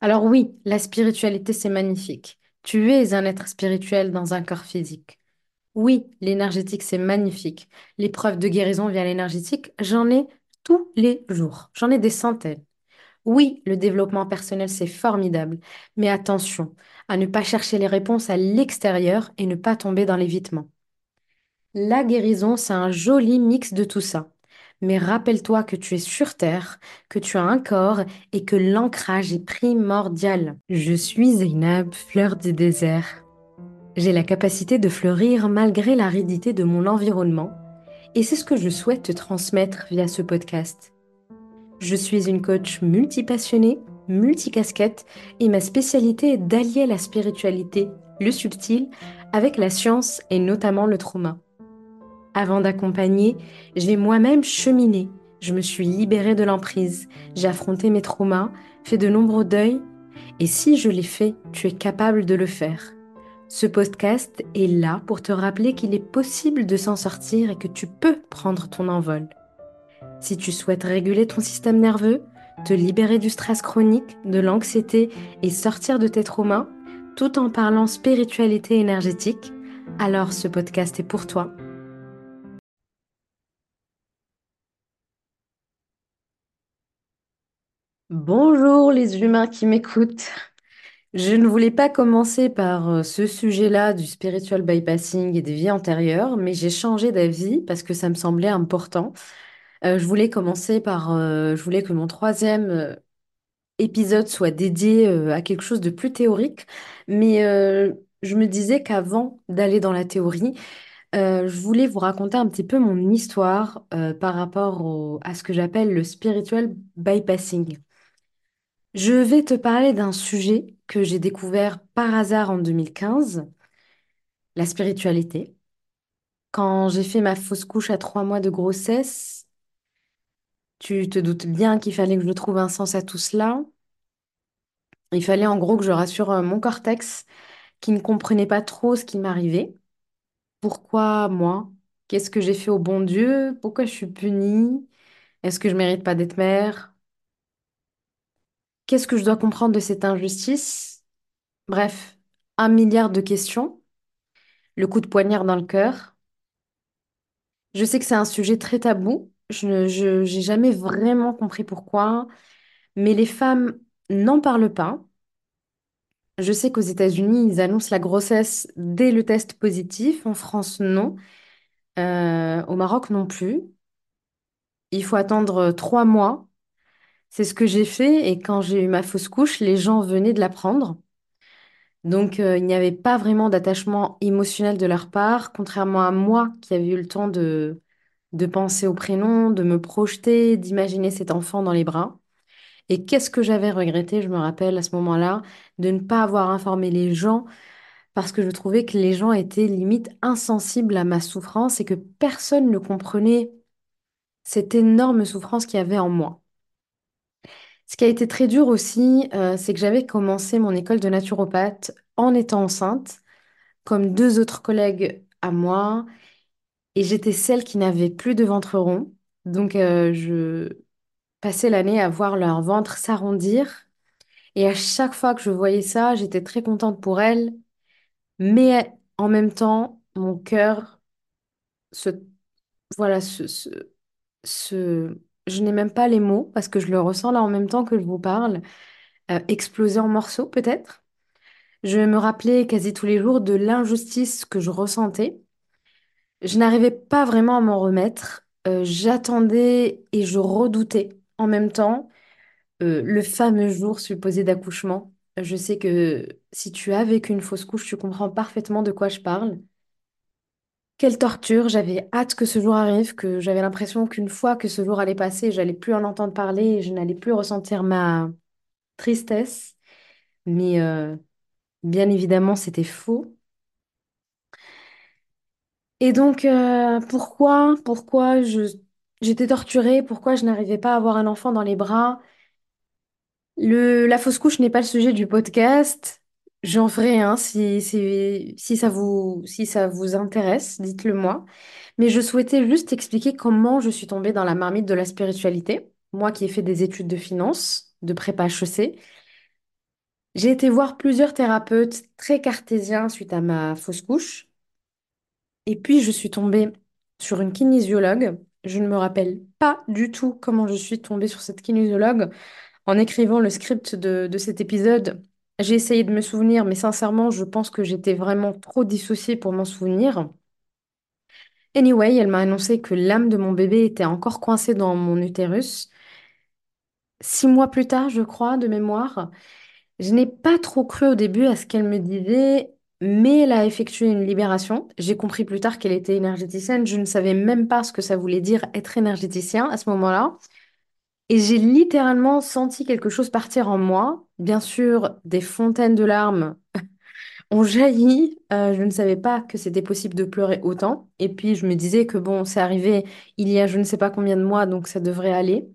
Alors oui, la spiritualité, c'est magnifique. Tu es un être spirituel dans un corps physique. Oui, l'énergétique, c'est magnifique. Les preuves de guérison via l'énergétique, j'en ai tous les jours. J'en ai des centaines. Oui, le développement personnel, c'est formidable. Mais attention à ne pas chercher les réponses à l'extérieur et ne pas tomber dans l'évitement. La guérison, c'est un joli mix de tout ça. Mais rappelle-toi que tu es sur Terre, que tu as un corps et que l'ancrage est primordial. Je suis Zainab, fleur du désert. J'ai la capacité de fleurir malgré l'aridité de mon environnement et c'est ce que je souhaite te transmettre via ce podcast. Je suis une coach multipassionnée, multicasquette et ma spécialité est d'allier la spiritualité, le subtil, avec la science et notamment le trauma. Avant d'accompagner, j'ai moi-même cheminé. Je me suis libérée de l'emprise. J'ai affronté mes traumas, fait de nombreux deuils. Et si je l'ai fait, tu es capable de le faire. Ce podcast est là pour te rappeler qu'il est possible de s'en sortir et que tu peux prendre ton envol. Si tu souhaites réguler ton système nerveux, te libérer du stress chronique, de l'anxiété et sortir de tes traumas, tout en parlant spiritualité énergétique, alors ce podcast est pour toi. Bonjour les humains qui m'écoutent. Je ne voulais pas commencer par euh, ce sujet-là du spiritual bypassing et des vies antérieures, mais j'ai changé d'avis parce que ça me semblait important. Euh, je voulais commencer par, euh, je voulais que mon troisième épisode soit dédié à quelque chose de plus théorique, mais je me disais qu'avant d'aller dans la théorie, je voulais vous raconter un petit peu mon histoire par rapport à ce que j'appelle le spiritual bypassing. Je vais te parler d'un sujet que j'ai découvert par hasard en 2015, la spiritualité. Quand j'ai fait ma fausse couche à trois mois de grossesse, tu te doutes bien qu'il fallait que je trouve un sens à tout cela. Il fallait en gros que je rassure euh, mon cortex qui ne comprenait pas trop ce qui m'arrivait. Pourquoi moi? Qu'est-ce que j'ai fait au bon Dieu? Pourquoi je suis punie? Est-ce que je mérite pas d'être mère? Qu'est-ce que je dois comprendre de cette injustice? Bref, un milliard de questions, le coup de poignard dans le cœur. Je sais que c'est un sujet très tabou. Je ne, je- j'ai jamais vraiment compris pourquoi, mais les femmes n'en parlent pas. Je sais qu'aux États-Unis, ils annoncent la grossesse dès le test positif. En France, non. Euh, au Maroc, non plus. Il faut attendre trois mois. C'est ce que j'ai fait et quand j'ai eu ma fausse couche, les gens venaient de la prendre. Donc, euh, il n'y avait pas vraiment d'attachement émotionnel de leur part, contrairement à moi qui avais eu le temps de, de penser au prénom, de me projeter, d'imaginer cet enfant dans les bras. Et qu'est-ce que j'avais regretté, je me rappelle à ce moment-là, de ne pas avoir informé les gens parce que je trouvais que les gens étaient limite insensibles à ma souffrance et que personne ne comprenait cette énorme souffrance qu'il y avait en moi. Ce qui a été très dur aussi, euh, c'est que j'avais commencé mon école de naturopathe en étant enceinte, comme deux autres collègues à moi, et j'étais celle qui n'avait plus de ventre rond. Donc, euh, je passais l'année à voir leur ventre s'arrondir, et à chaque fois que je voyais ça, j'étais très contente pour elles, mais en même temps, mon cœur se, voilà, se, se, se- je n'ai même pas les mots parce que je le ressens là en même temps que je vous parle, euh, exploser en morceaux peut-être. Je me rappelais quasi tous les jours de l'injustice que je ressentais. Je n'arrivais pas vraiment à m'en remettre. Euh, j'attendais et je redoutais en même temps euh, le fameux jour supposé d'accouchement. Je sais que si tu as vécu une fausse couche, tu comprends parfaitement de quoi je parle. Quelle torture, j'avais hâte que ce jour arrive, que j'avais l'impression qu'une fois que ce jour allait passer, j'allais plus en entendre parler et je n'allais plus ressentir ma tristesse. Mais euh, bien évidemment, c'était faux. Et donc, euh, pourquoi, pourquoi j'étais torturée, pourquoi je n'arrivais pas à avoir un enfant dans les bras? La fausse couche n'est pas le sujet du podcast. J'en ferai un si, si, si ça vous, si ça vous intéresse, dites-le moi. Mais je souhaitais juste expliquer comment je suis tombée dans la marmite de la spiritualité. Moi qui ai fait des études de finance, de prépa HEC, J'ai été voir plusieurs thérapeutes très cartésiens suite à ma fausse couche. Et puis, je suis tombée sur une kinésiologue. Je ne me rappelle pas du tout comment je suis tombée sur cette kinésiologue. En écrivant le script de, de cet épisode, j'ai essayé de me souvenir, mais sincèrement, je pense que j'étais vraiment trop dissociée pour m'en souvenir. Anyway, elle m'a annoncé que l'âme de mon bébé était encore coincée dans mon utérus. Six mois plus tard, je crois, de mémoire, je n'ai pas trop cru au début à ce qu'elle me disait, mais elle a effectué une libération. J'ai compris plus tard qu'elle était énergéticienne. Je ne savais même pas ce que ça voulait dire être énergéticien à ce moment-là. Et j'ai littéralement senti quelque chose partir en moi. Bien sûr, des fontaines de larmes ont jailli. Euh, je ne savais pas que c'était possible de pleurer autant. Et puis, je me disais que bon, c'est arrivé il y a je ne sais pas combien de mois, donc ça devrait aller.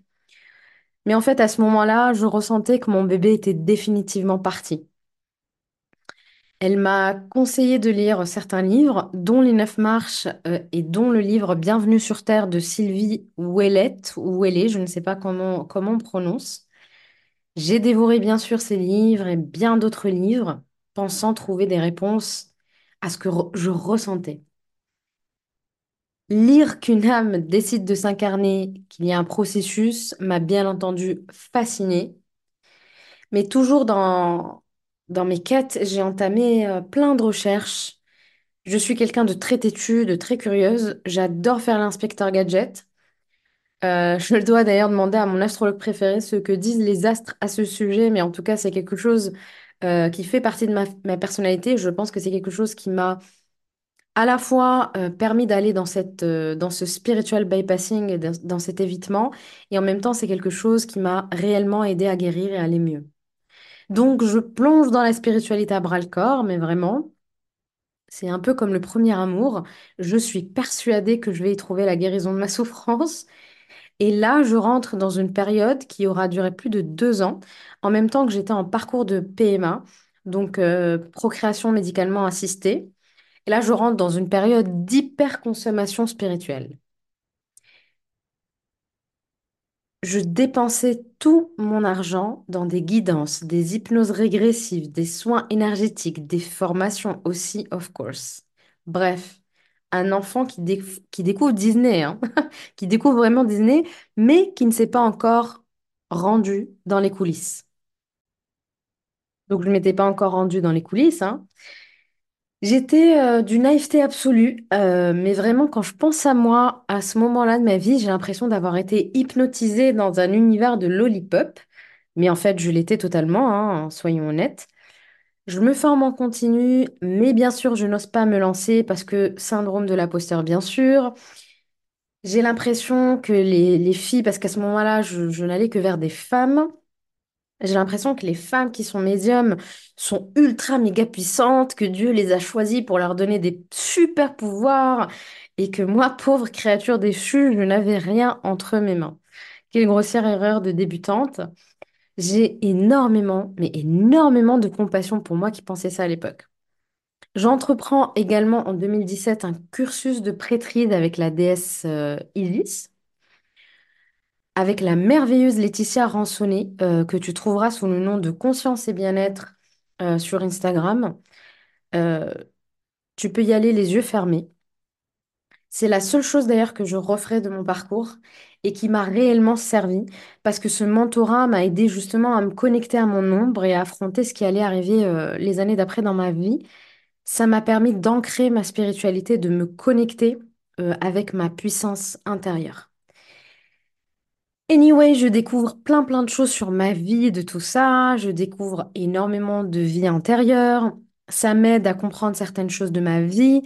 Mais en fait, à ce moment-là, je ressentais que mon bébé était définitivement parti. Elle m'a conseillé de lire certains livres, dont Les Neuf Marches euh, et dont le livre Bienvenue sur Terre de Sylvie Ouellette, ou Ouellet, je ne sais pas comment, comment on prononce. J'ai dévoré bien sûr ces livres et bien d'autres livres, pensant trouver des réponses à ce que je ressentais. Lire qu'une âme décide de s'incarner, qu'il y a un processus, m'a bien entendu fascinée. Mais toujours dans, dans mes quêtes, j'ai entamé euh, plein de recherches. Je suis quelqu'un de très têtu, de très curieuse. J'adore faire l'inspecteur gadget. Euh, je dois d'ailleurs demander à mon astrologue préféré ce que disent les astres à ce sujet, mais en tout cas, c'est quelque chose euh, qui fait partie de ma, personnalité. Je pense que c'est quelque chose qui m'a à la fois euh, permis d'aller dans cette, dans ce spiritual bypassing, dans, dans cet évitement, et en même temps, c'est quelque chose qui m'a réellement aidé à guérir et à aller mieux. Donc, je plonge dans la spiritualité à bras-le-corps, mais vraiment, c'est un peu comme le premier amour. Je suis persuadée que je vais y trouver la guérison de ma souffrance. Et là, je rentre dans une période qui aura duré plus de deux ans, en même temps que j'étais en parcours de PMA, donc euh, procréation médicalement assistée. Et là, je rentre dans une période d'hyperconsommation spirituelle. Je dépensais tout mon argent dans des guidances, des hypnoses régressives, des soins énergétiques, des formations aussi, of course. Bref, un enfant qui, déc- qui découvre Disney, hein, qui découvre vraiment Disney, mais qui ne s'est pas encore rendu dans les coulisses. Donc, je ne m'étais pas encore rendue dans les coulisses, hein. J'étais euh, d'une naïveté absolue, euh, mais vraiment quand je pense à moi, à ce moment-là de ma vie, j'ai l'impression d'avoir été hypnotisée dans un univers de lollipop, mais en fait je l'étais totalement, hein, soyons honnêtes. Je me forme en continu, mais bien sûr je n'ose pas me lancer parce que syndrome de l'imposteur bien sûr. J'ai l'impression que les, les filles, parce qu'à ce moment-là je, je n'allais que vers des femmes, j'ai l'impression que les femmes qui sont médiums sont ultra méga puissantes, que Dieu les a choisies pour leur donner des super pouvoirs et que moi, pauvre créature déchue, je n'avais rien entre mes mains. Quelle grossière erreur de débutante. J'ai énormément, mais énormément de compassion pour moi qui pensais ça à l'époque. J'entreprends également en 2017 un cursus de prêtrise avec la déesse euh, avec la merveilleuse Laetitia Ransonnet, euh, que tu trouveras sous le nom de Conscience et Bien-être euh, sur Instagram. Euh, tu peux y aller les yeux fermés. C'est la seule chose d'ailleurs que je referai de mon parcours et qui m'a réellement servi parce que ce mentorat m'a aidé justement à me connecter à mon ombre et à affronter ce qui allait arriver euh, les années d'après dans ma vie. Ça m'a permis d'ancrer ma spiritualité, de me connecter avec ma puissance intérieure. Anyway, je découvre plein plein de choses sur ma vie, de tout ça. Je découvre énormément de vie intérieure. Ça m'aide à comprendre certaines choses de ma vie,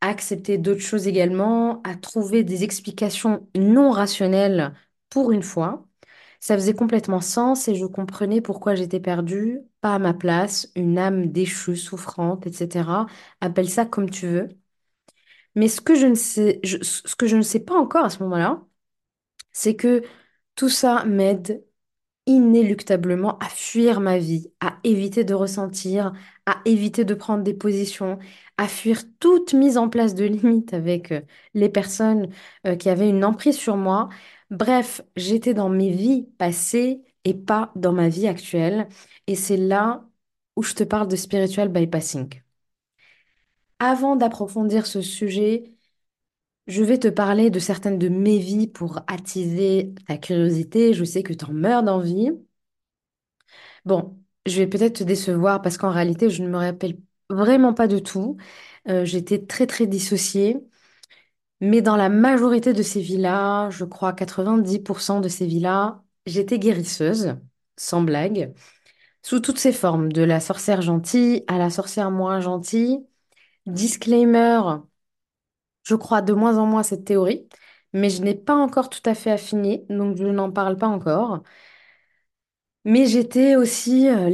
à accepter d'autres choses également, à trouver des explications non rationnelles pour une fois. Ça faisait complètement sens et je comprenais pourquoi j'étais perdue, pas à ma place, une âme déchue, souffrante, etc. Appelle ça comme tu veux. Mais ce que je ne sais, ce que je ne sais pas encore à ce moment-là, c'est que tout ça m'aide inéluctablement à fuir ma vie, à éviter de ressentir, à éviter de prendre des positions, à fuir toute mise en place de limites avec euh, les personnes euh, qui avaient une emprise sur moi. Bref, j'étais dans mes vies passées et pas dans ma vie actuelle. Et c'est là où je te parle de spiritual bypassing. Avant d'approfondir ce sujet, je vais te parler de certaines de mes vies pour attiser ta curiosité. Je sais que tu en meurs d'envie. Bon, je vais peut-être te décevoir parce qu'en réalité, je ne me rappelle vraiment pas de tout. Euh, j'étais très très dissociée. Mais dans la majorité de ces vies-là, je crois 90% de ces vies-là, j'étais guérisseuse, sans blague, sous toutes ses formes, de la sorcière gentille à la sorcière moins gentille. Disclaimer, je crois de moins en moins à cette théorie, mais je n'ai pas encore tout à fait affiné, donc je n'en parle pas encore. Mais j'étais aussi euh,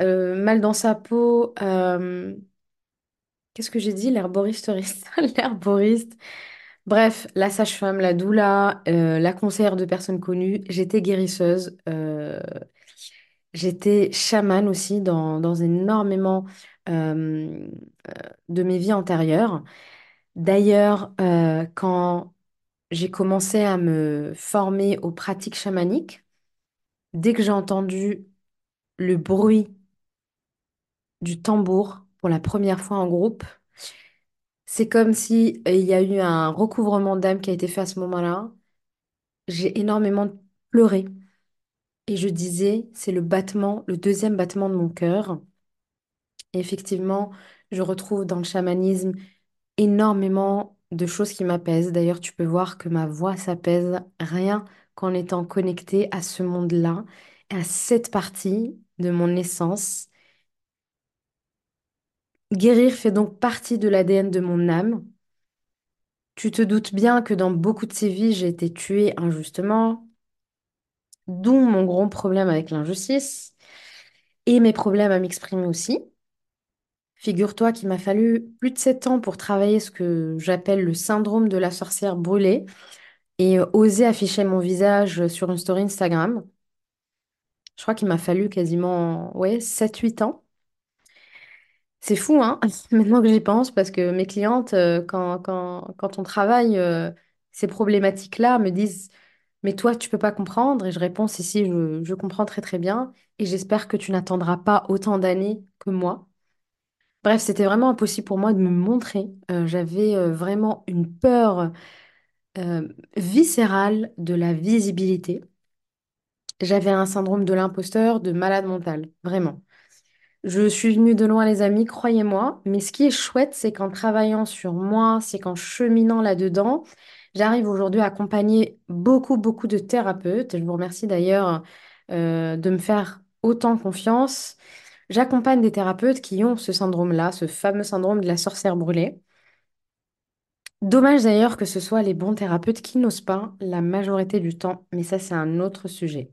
euh, mal dans sa peau. euh, Qu'est-ce que j'ai dit? L'herboristeuriste. L'herboriste. Bref, la sage-femme, la doula, euh, la conseillère de personnes connues. J'étais guérisseuse. j'étais chamane aussi dans, dans énormément euh, de mes vies antérieures. D'ailleurs, euh, quand j'ai commencé à me former aux pratiques chamaniques, dès que j'ai entendu le bruit du tambour pour la première fois en groupe, c'est comme si euh, il y a eu un recouvrement d'âme qui a été fait à ce moment-là. J'ai énormément pleuré et je disais, c'est le battement, le deuxième battement de mon cœur. Effectivement, je retrouve dans le chamanisme énormément de choses qui m'apaisent. D'ailleurs, tu peux voir que ma voix s'apaise rien qu'en étant connectée à ce monde-là, à cette partie de mon essence. Guérir fait donc partie de l'ADN de mon âme. Tu te doutes bien que dans beaucoup de ces vies, j'ai été tuée injustement, d'où mon gros problème avec l'injustice et mes problèmes à m'exprimer aussi. Figure-toi qu'il m'a fallu plus de sept ans pour travailler ce que j'appelle le syndrome de la sorcière brûlée et euh, oser afficher mon visage sur une story Instagram. Je crois qu'il m'a fallu quasiment ouais, sept huit ans. C'est fou, hein, maintenant que j'y pense, parce que mes clientes, euh, quand, quand, quand on travaille euh, ces problématiques-là, me disent, mais toi, tu peux pas comprendre. Et je réponds, si, si, je, je comprends très très bien. Et j'espère que tu n'attendras pas autant d'années que moi. Bref, c'était vraiment impossible pour moi de me montrer. Euh, j'avais euh, vraiment une peur euh, viscérale de la visibilité. J'avais un syndrome de l'imposteur, de malade mental, vraiment. Je suis venue de loin, les amis, croyez-moi. Mais ce qui est chouette, c'est qu'en travaillant sur moi, c'est qu'en cheminant là-dedans, j'arrive aujourd'hui à accompagner beaucoup, beaucoup de thérapeutes. Je vous remercie d'ailleurs de me faire autant confiance. J'accompagne des thérapeutes qui ont ce syndrome-là, ce fameux syndrome de la sorcière brûlée. Dommage d'ailleurs que ce soit les bons thérapeutes qui n'osent pas la majorité du temps, mais ça, c'est un autre sujet.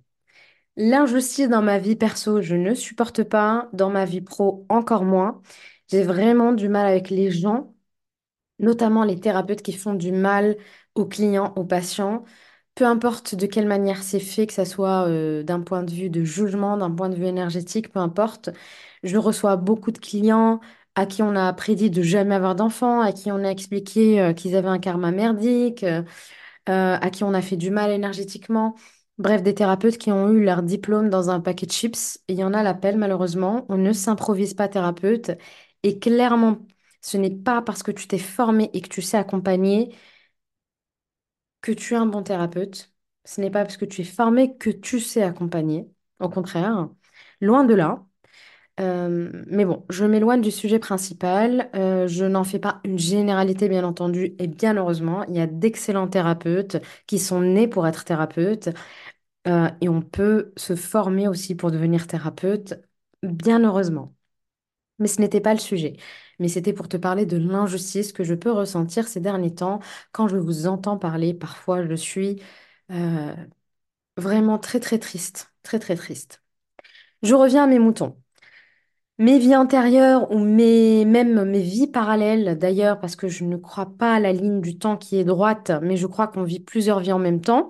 L'injustice dans ma vie perso, je ne supporte pas. Dans ma vie pro, encore moins. J'ai vraiment du mal avec les gens, notamment les thérapeutes qui font du mal aux clients, aux patients. Peu importe de quelle manière c'est fait, que ça soit euh, d'un point de vue de jugement, d'un point de vue énergétique, peu importe. Je reçois beaucoup de clients à qui on a prédit de jamais avoir d'enfants, à qui on a expliqué euh, qu'ils avaient un karma merdique. euh, à qui on a fait du mal énergétiquement. Bref, des thérapeutes qui ont eu leur diplôme dans un paquet de chips. Il y en a l'appel, malheureusement. On ne s'improvise pas thérapeute. Et clairement, ce n'est pas parce que tu t'es formé et que tu sais accompagner que tu es un bon thérapeute. Ce n'est pas parce que tu es formé que tu sais accompagner. Au contraire, loin de là. Euh, mais bon, je m'éloigne du sujet principal. Euh, je n'en fais pas une généralité, bien entendu, et bien heureusement, il y a d'excellents thérapeutes qui sont nés pour être thérapeutes, euh, et on peut se former aussi pour devenir thérapeute, bien heureusement. Mais ce n'était pas le sujet. Mais c'était pour te parler de l'injustice que je peux ressentir ces derniers temps quand je vous entends parler. Parfois, je suis euh, vraiment très, très triste, très, très triste. Je reviens à mes moutons. Mes vies antérieures ou mes, même mes vies parallèles d'ailleurs, parce que je ne crois pas à la ligne du temps qui est droite, mais je crois qu'on vit plusieurs vies en même temps,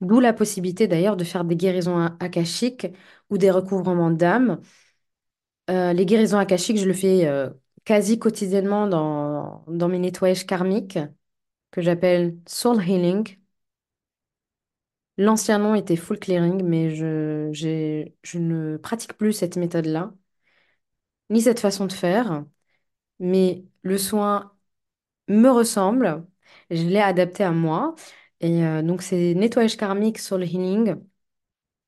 d'où la possibilité d'ailleurs de faire des guérisons akashiques ou des recouvrements d'âme. Euh, les guérisons akashiques, je le fais euh, quasi quotidiennement dans, dans mes nettoyages karmiques, que j'appelle soul healing. L'ancien nom était full clearing, mais je, je ne pratique plus cette méthode-là, ni cette façon de faire, mais le soin me ressemble, je l'ai adapté à moi. Et euh, donc, ces nettoyages karmiques sur le healing,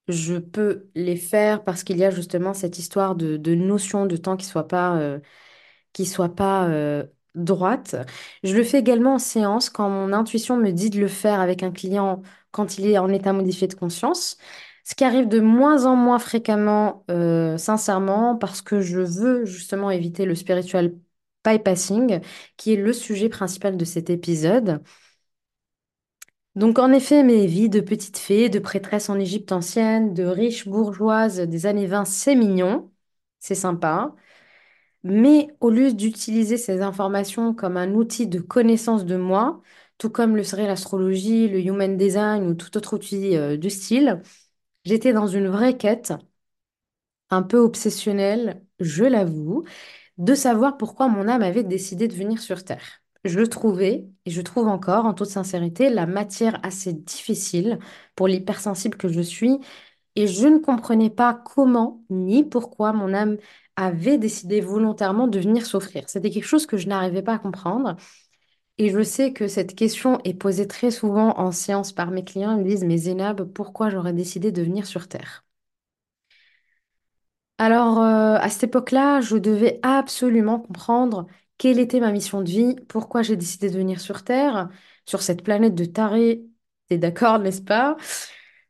je peux les faire parce qu'il y a justement cette histoire de, notion de temps qui soit pas, euh, qui soit pas euh, droite. Je le fais également en séance quand mon intuition me dit de le faire avec un client quand il est en état modifié de conscience. Ce qui arrive de moins en moins fréquemment, euh, sincèrement, parce que je veux justement éviter le spiritual bypassing, qui est le sujet principal de cet épisode. Donc, en effet, mes vies de petite fée, de prêtresse en Égypte ancienne, de riche bourgeoise des années 20, c'est mignon, c'est sympa. Mais au lieu d'utiliser ces informations comme un outil de connaissance de moi, tout comme le serait l'astrologie, le human design ou tout autre outil euh, du style, j'étais dans une vraie quête, un peu obsessionnelle, je l'avoue, de savoir pourquoi mon âme avait décidé de venir sur Terre. Je trouvais, et je trouve encore, en toute sincérité, la matière assez difficile pour l'hypersensible que je suis, et je ne comprenais pas comment ni pourquoi mon âme avait décidé volontairement de venir s'offrir. C'était quelque chose que je n'arrivais pas à comprendre, et je sais que cette question est posée très souvent en séance par mes clients. Ils me disent, mais Zénab, pourquoi j'aurais décidé de venir sur Terre? Alors, euh, à cette époque-là, je devais absolument comprendre quelle était ma mission de vie, pourquoi j'ai décidé de venir sur Terre, sur cette planète de tarés. T'es d'accord, n'est-ce pas?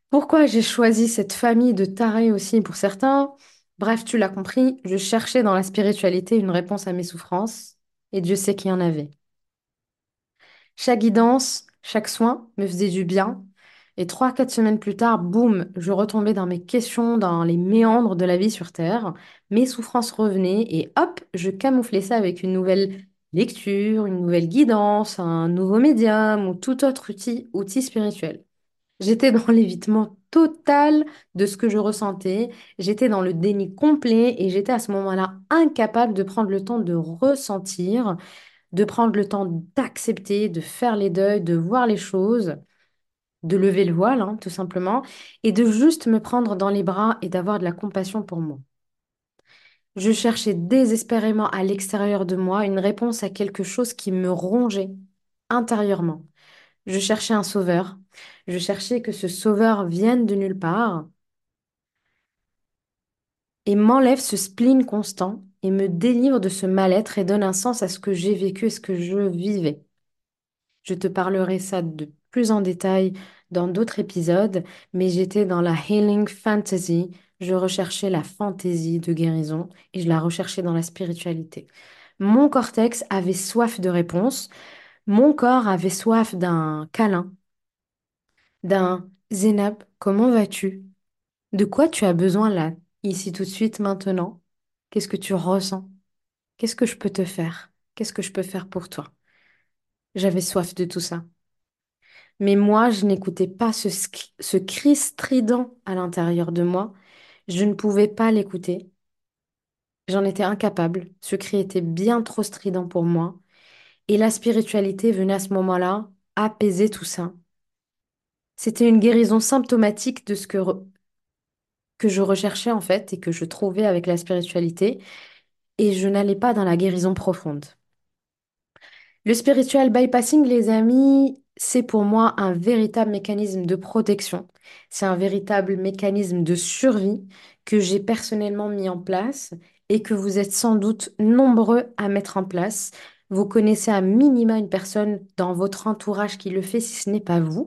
Pourquoi j'ai choisi cette famille de tarés aussi pour certains? Bref, tu l'as compris, je cherchais dans la spiritualité une réponse à mes souffrances, et Dieu sait qu'il y en avait. Chaque guidance, chaque soin me faisait du bien. Et trois, quatre semaines plus tard, boum, je retombais dans mes questions, dans les méandres de la vie sur Terre. Mes souffrances revenaient et hop, je camouflais ça avec une nouvelle lecture, une nouvelle guidance, un nouveau médium ou tout autre outil, outil spirituel. J'étais dans l'évitement total de ce que je ressentais. J'étais dans le déni complet et j'étais à ce moment-là incapable de prendre le temps de ressentir de prendre le temps d'accepter, de faire les deuils, de voir les choses, de lever le voile, hein, tout simplement, et de juste me prendre dans les bras et d'avoir de la compassion pour moi. Je cherchais désespérément à l'extérieur de moi une réponse à quelque chose qui me rongeait intérieurement. Je cherchais un sauveur. Je cherchais que ce sauveur vienne de nulle part et m'enlève ce spleen constant et me délivre de ce mal-être et donne un sens à ce que j'ai vécu et ce que je vivais. Je te parlerai ça de plus en détail dans d'autres épisodes, mais j'étais dans la healing fantasy. Je recherchais la fantaisie de guérison et je la recherchais dans la spiritualité. Mon cortex avait soif de réponses. Mon corps avait soif d'un câlin, d'un Zénab, comment vas-tu? De quoi tu as besoin là, ici tout de suite, maintenant? Qu'est-ce que tu ressens? Qu'est-ce que je peux te faire? Qu'est-ce que je peux faire pour toi? J'avais soif de tout ça. Mais moi, je n'écoutais pas ce, ce cri strident à l'intérieur de moi. Je ne pouvais pas l'écouter. J'en étais incapable. Ce cri était bien trop strident pour moi. Et la spiritualité venait à ce moment-là apaiser tout ça. C'était une guérison symptomatique de ce que, que je recherchais en fait et que je trouvais avec la spiritualité. Et je n'allais pas dans la guérison profonde. Le spiritual bypassing, les amis, c'est pour moi un véritable mécanisme de protection. C'est un véritable mécanisme de survie que j'ai personnellement mis en place et que vous êtes sans doute nombreux à mettre en place. Vous connaissez à minima une personne dans votre entourage qui le fait si ce n'est pas vous.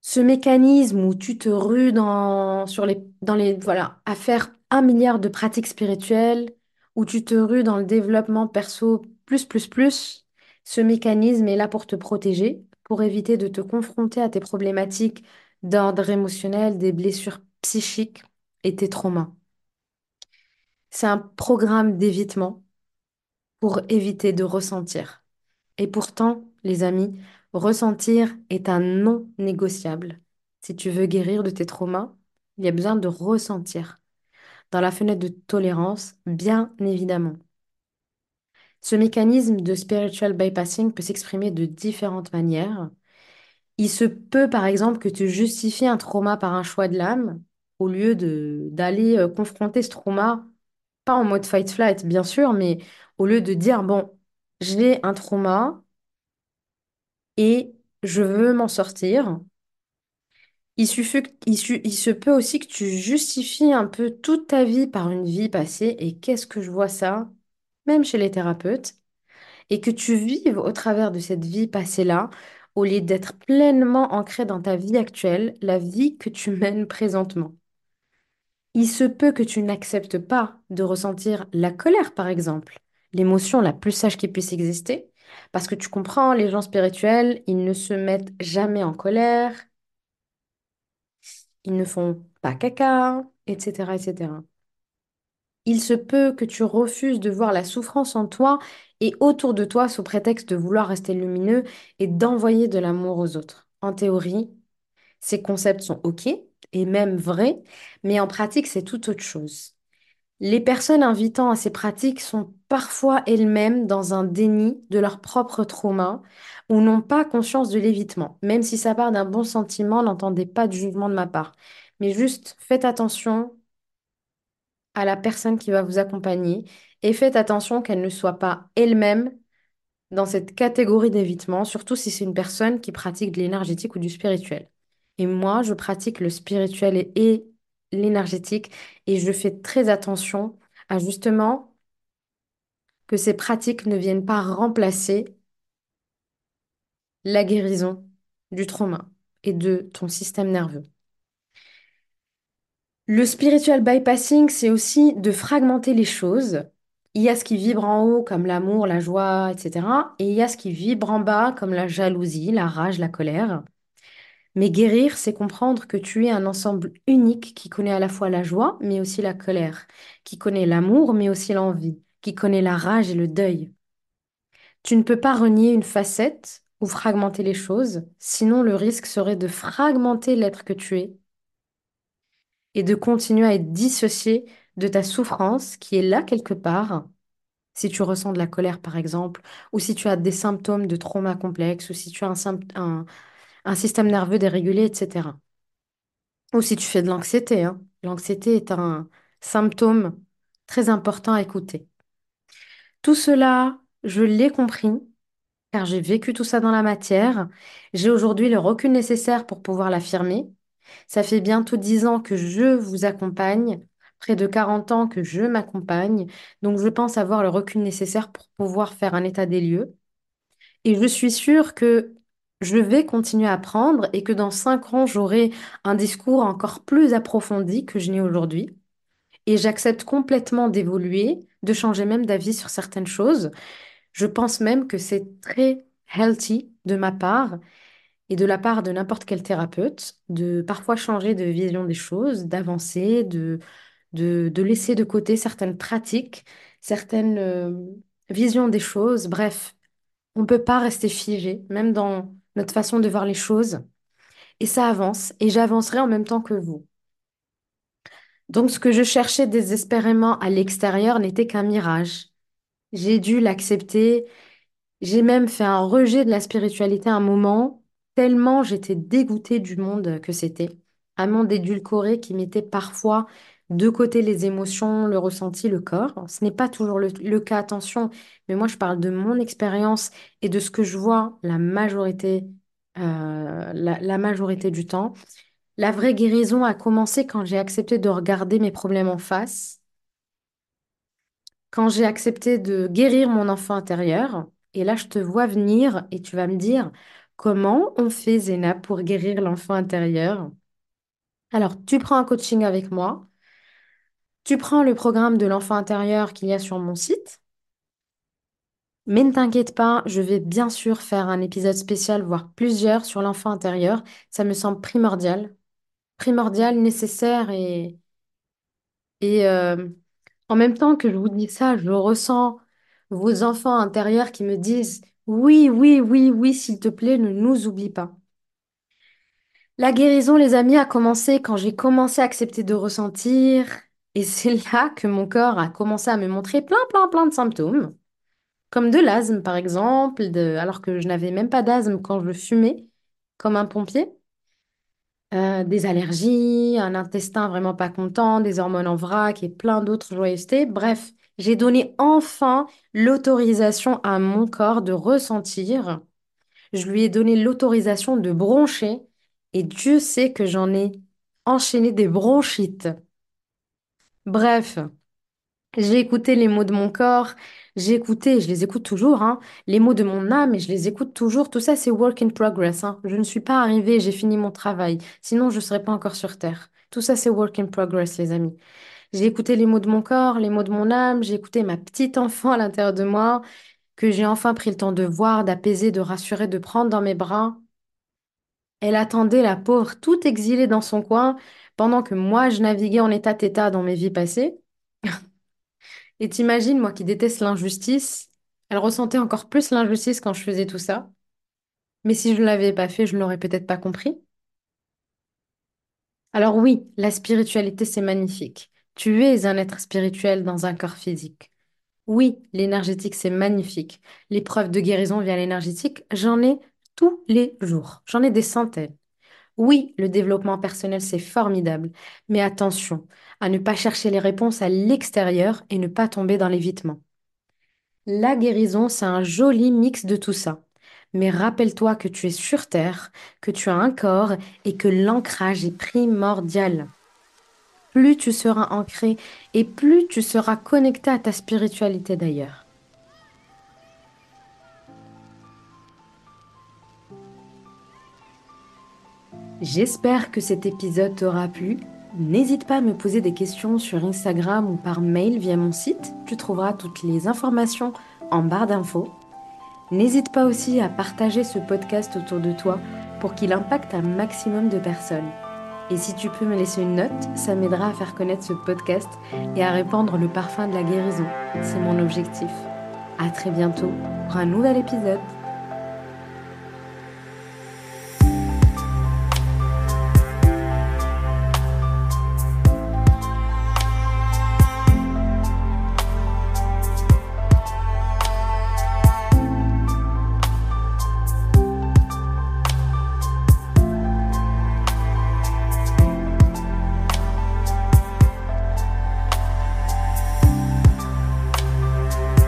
Ce mécanisme où tu te rues dans, sur les, dans les, voilà, à faire un milliard de pratiques spirituelles, où tu te rues dans le développement perso plus, plus, plus, ce mécanisme est là pour te protéger, pour éviter de te confronter à tes problématiques d'ordre émotionnel, des blessures psychiques et tes traumas. C'est un programme d'évitement pour éviter de ressentir. Et pourtant, les amis, ressentir est un non négociable. Si tu veux guérir de tes traumas, il y a besoin de ressentir. Dans la fenêtre de tolérance, bien évidemment. Ce mécanisme de spiritual bypassing peut s'exprimer de différentes manières. Il se peut, par exemple, que tu justifies un trauma par un choix de l'âme au lieu d'aller euh, confronter ce trauma, pas en mode fight-flight, bien sûr, mais au lieu de dire, bon, j'ai un trauma et je veux m'en sortir. Il se peut aussi que tu justifies un peu toute ta vie par une vie passée. Et qu'est-ce que je vois ça, même chez les thérapeutes, et que tu vives au travers de cette vie passée-là, au lieu d'être pleinement ancré dans ta vie actuelle, la vie que tu mènes présentement. Il se peut que tu n'acceptes pas de ressentir la colère, par exemple, l'émotion la plus sage qui puisse exister, parce que tu comprends, les gens spirituels, ils ne se mettent jamais en colère, ils ne font pas caca, etc., etc. Il se peut que tu refuses de voir la souffrance en toi et autour de toi sous prétexte de vouloir rester lumineux et d'envoyer de l'amour aux autres. En théorie, ces concepts sont OK et même vrais, mais en pratique, c'est tout autre chose. Les personnes invitant à ces pratiques sont parfois elles-mêmes dans un déni de leur propre trauma ou n'ont pas conscience de l'évitement. Même si ça part d'un bon sentiment, n'entendez pas de jugement de ma part. Mais juste faites attention à la personne qui va vous accompagner et faites attention qu'elle ne soit pas elle-même dans cette catégorie d'évitement, surtout si c'est une personne qui pratique de l'énergétique ou du spirituel. Et moi, je pratique le spirituel et, l'énergétique et je fais très attention à justement que ces pratiques ne viennent pas remplacer la guérison du trauma et de ton système nerveux. Le spiritual bypassing, c'est aussi de fragmenter les choses. Il y a ce qui vibre en haut comme l'amour, la joie, etc. Et il y a ce qui vibre en bas comme la jalousie, la rage, la colère. Mais guérir, c'est comprendre que tu es un ensemble unique qui connaît à la fois la joie, mais aussi la colère, qui connaît l'amour, mais aussi l'envie, qui connaît la rage et le deuil. Tu ne peux pas renier une facette ou fragmenter les choses, sinon le risque serait de fragmenter l'être que tu es et de continuer à être dissocié de ta souffrance qui est là quelque part, si tu ressens de la colère par exemple, ou si tu as des symptômes de trauma complexe, ou si tu as un, système nerveux dérégulé, etc. Ou si tu fais de l'anxiété, hein. L'anxiété est un symptôme très important à écouter. Tout cela, je l'ai compris car j'ai vécu tout ça dans la matière. J'ai aujourd'hui le recul nécessaire pour pouvoir l'affirmer. Ça fait bientôt 10 ans que je vous accompagne, près de 40 ans que je m'accompagne. Donc, je pense avoir le recul nécessaire pour pouvoir faire un état des lieux. Et je suis sûre que je vais continuer à apprendre et que dans 5 ans, j'aurai un discours encore plus approfondi que je n'ai aujourd'hui. Et j'accepte complètement d'évoluer, de changer même d'avis sur certaines choses. Je pense même que c'est très healthy de ma part et de la part de n'importe quel thérapeute de parfois changer de vision des choses, d'avancer, de, de, laisser de côté certaines pratiques, certaines euh, visions des choses. Bref, on ne peut pas rester figé, même dans notre façon de voir les choses. Et ça avance, et j'avancerai en même temps que vous. Donc, ce que je cherchais désespérément à l'extérieur n'était qu'un mirage. J'ai dû l'accepter J'ai même fait un rejet de la spiritualité à un moment, tellement j'étais dégoûtée du monde que c'était. Un monde édulcoré qui mettait parfois de côté les émotions, le ressenti, le corps. Ce n'est pas toujours le, cas, attention, mais moi je parle de mon expérience et de ce que je vois la majorité, euh, la majorité du temps. La vraie guérison a commencé quand j'ai accepté de regarder mes problèmes en face quand j'ai accepté de guérir mon enfant intérieur, et là je te vois venir et tu vas me dire comment on fait, Zéna, pour guérir l'enfant intérieur? Alors, tu prends un coaching avec moi, tu prends le programme de l'enfant intérieur qu'il y a sur mon site, mais ne t'inquiète pas, je vais bien sûr faire un épisode spécial, voire plusieurs, sur l'enfant intérieur. Ça me semble primordial, primordial, nécessaire et, euh, En même temps que je vous dis ça, je ressens vos enfants intérieurs qui me disent oui, oui, oui, oui, s'il te plaît, ne nous oublie pas. La guérison, les amis, a commencé quand j'ai commencé à accepter de ressentir. Et c'est là que mon corps a commencé à me montrer plein, plein, plein de symptômes, comme de l'asthme par exemple, alors que je n'avais même pas d'asthme quand je fumais. comme un pompier. Euh, des allergies, un intestin vraiment pas content, des hormones en vrac et plein d'autres joyeusetés. Bref, j'ai donné enfin l'autorisation à mon corps de ressentir. Je lui ai donné l'autorisation de broncher et Dieu sait que j'en ai enchaîné des bronchites. Bref, j'ai écouté les mots de mon corps, j'ai écouté, je les écoute toujours, hein, les mots de mon âme et je les écoute toujours. Tout ça, c'est work in progress. hein. Je ne suis pas arrivée, j'ai fini mon travail. Sinon, je ne serais pas encore sur Terre. Tout ça, c'est work in progress, les amis. J'ai écouté les mots de mon corps, les mots de mon âme, j'ai écouté ma petite enfant à l'intérieur de moi, que j'ai enfin pris le temps de voir, d'apaiser, de rassurer, de prendre dans mes bras. Elle attendait la pauvre, toute exilée dans son coin, pendant que moi, je naviguais en état-état dans mes vies passées. Et t'imagines, moi qui déteste l'injustice, elle ressentait encore plus l'injustice quand je faisais tout ça. Mais si je ne l'avais pas fait, je ne l'aurais peut-être pas compris. Alors oui, la spiritualité, c'est magnifique. Tu es un être spirituel dans un corps physique. Oui, l'énergétique, c'est magnifique. Les preuves de guérison via l'énergétique, j'en ai tous les jours. J'en ai des centaines. Oui, le développement personnel, c'est formidable. Mais attention à ne pas chercher les réponses à l'extérieur et ne pas tomber dans l'évitement. La guérison, c'est un joli mix de tout ça. Mais rappelle-toi que tu es sur Terre, que tu as un corps et que l'ancrage est primordial. Plus tu seras ancré et plus tu seras connecté à ta spiritualité d'ailleurs. J'espère que cet épisode t'aura plu. N'hésite pas à me poser des questions sur Instagram ou par mail via mon site. Tu trouveras toutes les informations en barre d'infos. N'hésite pas aussi à partager ce podcast autour de toi pour qu'il impacte un maximum de personnes. Et si tu peux me laisser une note, ça m'aidera à faire connaître ce podcast et à répandre le parfum de la guérison. C'est mon objectif. À très bientôt pour un nouvel épisode.